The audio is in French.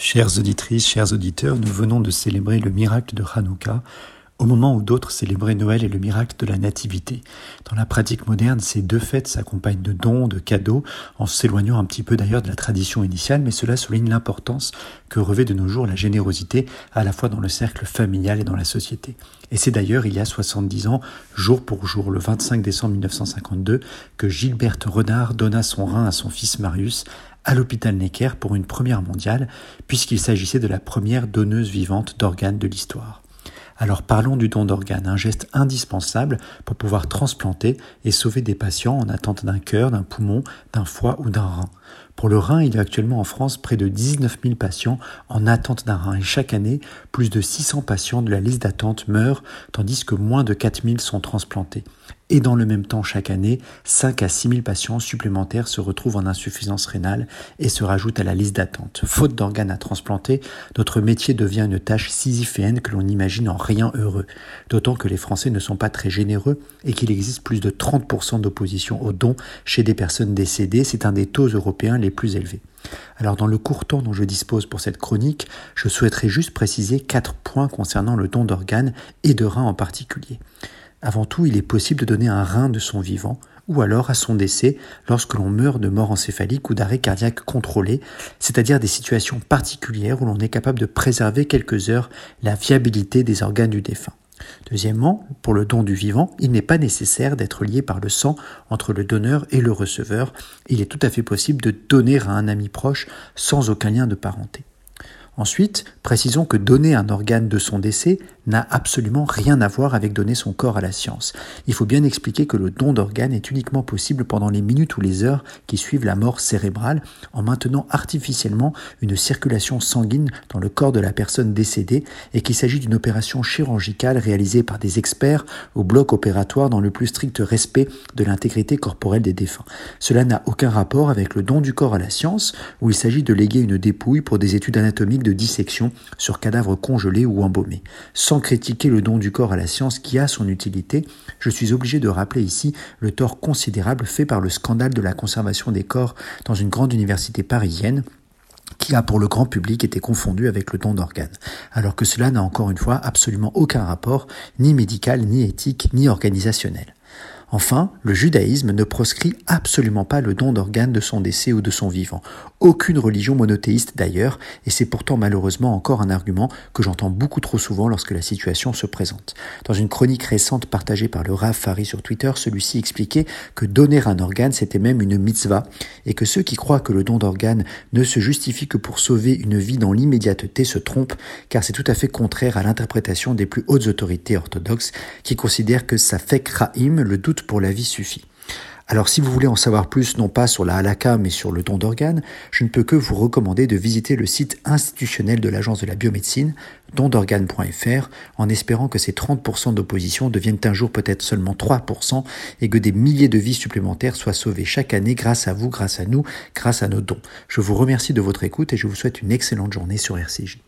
Chères auditrices, chers auditeurs, nous venons de célébrer le miracle de Hanouka, au moment où d'autres célébraient Noël et le miracle de la Nativité. Dans la pratique moderne, ces deux fêtes s'accompagnent de dons, de cadeaux, en s'éloignant un petit peu d'ailleurs de la tradition initiale, mais cela souligne l'importance que revêt de nos jours la générosité, à la fois dans le cercle familial et dans la société. Et c'est d'ailleurs il y a 70 ans, jour pour jour, le 25 décembre 1952, que Gilberte Renard donna son rein à son fils Marius, à l'hôpital Necker pour une première mondiale, puisqu'il s'agissait de la première donneuse vivante d'organes de l'histoire. Alors parlons du don d'organes, un geste indispensable pour pouvoir transplanter et sauver des patients en attente d'un cœur, d'un poumon, d'un foie ou d'un rein. Pour le rein, il y a actuellement en France près de 19 000 patients en attente d'un rein et chaque année, plus de 600 patients de la liste d'attente meurent, tandis que moins de 4 000 sont transplantés et dans le même temps chaque année, 5 à 6 000 patients supplémentaires se retrouvent en insuffisance rénale et se rajoutent à la liste d'attente. Faute d'organes à transplanter, notre métier devient une tâche sisyphéenne que l'on imagine en rien heureux, d'autant que les Français ne sont pas très généreux et qu'il existe plus de 30% d'opposition aux dons chez des personnes décédées, c'est un des taux européens les plus élevés. Alors dans le court temps dont je dispose pour cette chronique, je souhaiterais juste préciser quatre points concernant le don d'organes et de reins en particulier. Avant tout, il est possible de donner un rein de son vivant, ou alors à son décès lorsque l'on meurt de mort encéphalique ou d'arrêt cardiaque contrôlé, c'est-à-dire des situations particulières où l'on est capable de préserver quelques heures la viabilité des organes du défunt. Deuxièmement, pour le don du vivant, il n'est pas nécessaire d'être lié par le sang entre le donneur et le receveur. Il est tout à fait possible de donner à un ami proche sans aucun lien de parenté. Ensuite, précisons que donner un organe de son décès n'a absolument rien à voir avec donner son corps à la science. Il faut bien expliquer que le don d'organes est uniquement possible pendant les minutes ou les heures qui suivent la mort cérébrale en maintenant artificiellement une circulation sanguine dans le corps de la personne décédée et qu'il s'agit d'une opération chirurgicale réalisée par des experts au bloc opératoire dans le plus strict respect de l'intégrité corporelle des défunts. Cela n'a aucun rapport avec le don du corps à la science où il s'agit de léguer une dépouille pour des études anatomiques de dissection sur cadavres congelés ou embaumés. Critiquer le don du corps à la science qui a son utilité, je suis obligé de rappeler ici le tort considérable fait par le scandale de la conservation des corps dans une grande université parisienne qui a pour le grand public été confondu avec le don d'organes, alors que cela n'a encore une fois absolument aucun rapport, ni médical, ni éthique, ni organisationnel. Enfin, le judaïsme ne proscrit absolument pas le don d'organes de son décès ou de son vivant. Aucune religion monothéiste d'ailleurs, et c'est pourtant malheureusement encore un argument que j'entends beaucoup trop souvent lorsque la situation se présente. Dans une chronique récente partagée par le Rav Fari sur Twitter, celui-ci expliquait que donner un organe c'était même une mitzvah, et que ceux qui croient que le don d'organes ne se justifie que pour sauver une vie dans l'immédiateté se trompent, car c'est tout à fait contraire à l'interprétation des plus hautes autorités orthodoxes qui considèrent que ça fait kraim, le pour la vie suffit. Alors si vous voulez en savoir plus, non pas sur la halakha, mais sur le don d'organes, je ne peux que vous recommander de visiter le site institutionnel de l'Agence de la biomédecine, dondorganes.fr, en espérant que ces 30% d'opposition deviennent un jour peut-être seulement 3% et que des milliers de vies supplémentaires soient sauvées chaque année grâce à vous, grâce à nous, grâce à nos dons. Je vous remercie de votre écoute et je vous souhaite une excellente journée sur RCJ.